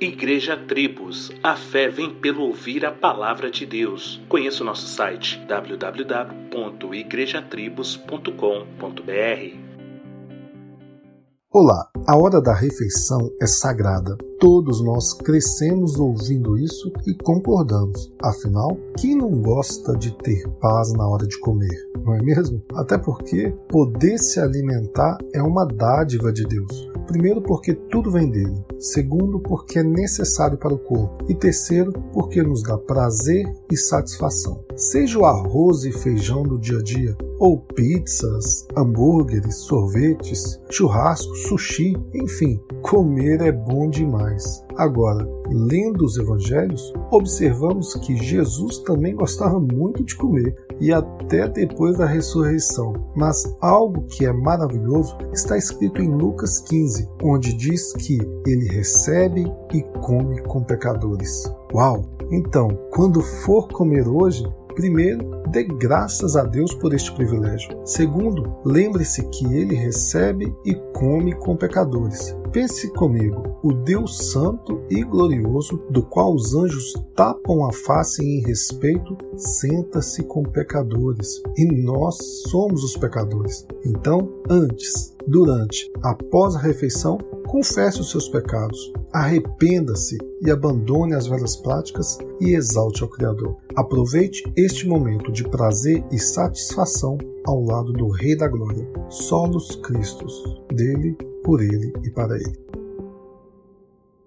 Igreja Tribos, a fé vem pelo ouvir a palavra de Deus. Conheça o nosso site www.igrejatribos.com.br. Olá, a hora da refeição é sagrada. Todos nós crescemos ouvindo isso e concordamos. Afinal, quem não gosta de ter paz na hora de comer, não é mesmo? Até porque poder se alimentar é uma dádiva de Deus. Primeiro, porque tudo vem dele. Segundo, porque é necessário para o corpo. E terceiro, porque nos dá prazer e satisfação. Seja o arroz e feijão do dia a dia, ou pizzas, hambúrgueres, sorvetes, churrasco, sushi, enfim, comer é bom demais. Agora, lendo os evangelhos, observamos que Jesus também gostava muito de comer e até depois da ressurreição. Mas algo que é maravilhoso está escrito em Lucas 15, onde diz que ele recebe e come com pecadores. Uau! Então, quando for comer hoje, Primeiro, dê graças a Deus por este privilégio. Segundo, lembre-se que ele recebe e come com pecadores. Pense comigo, o Deus Santo e Glorioso, do qual os anjos tapam a face em respeito, senta-se com pecadores. E nós somos os pecadores. Então, antes, durante, após a refeição, confesse os seus pecados, arrependa-se e abandone as velhas práticas e exalte ao Criador. Aproveite este momento de prazer e satisfação ao lado do Rei da Glória, solos Cristos, dele, por ele e para ele.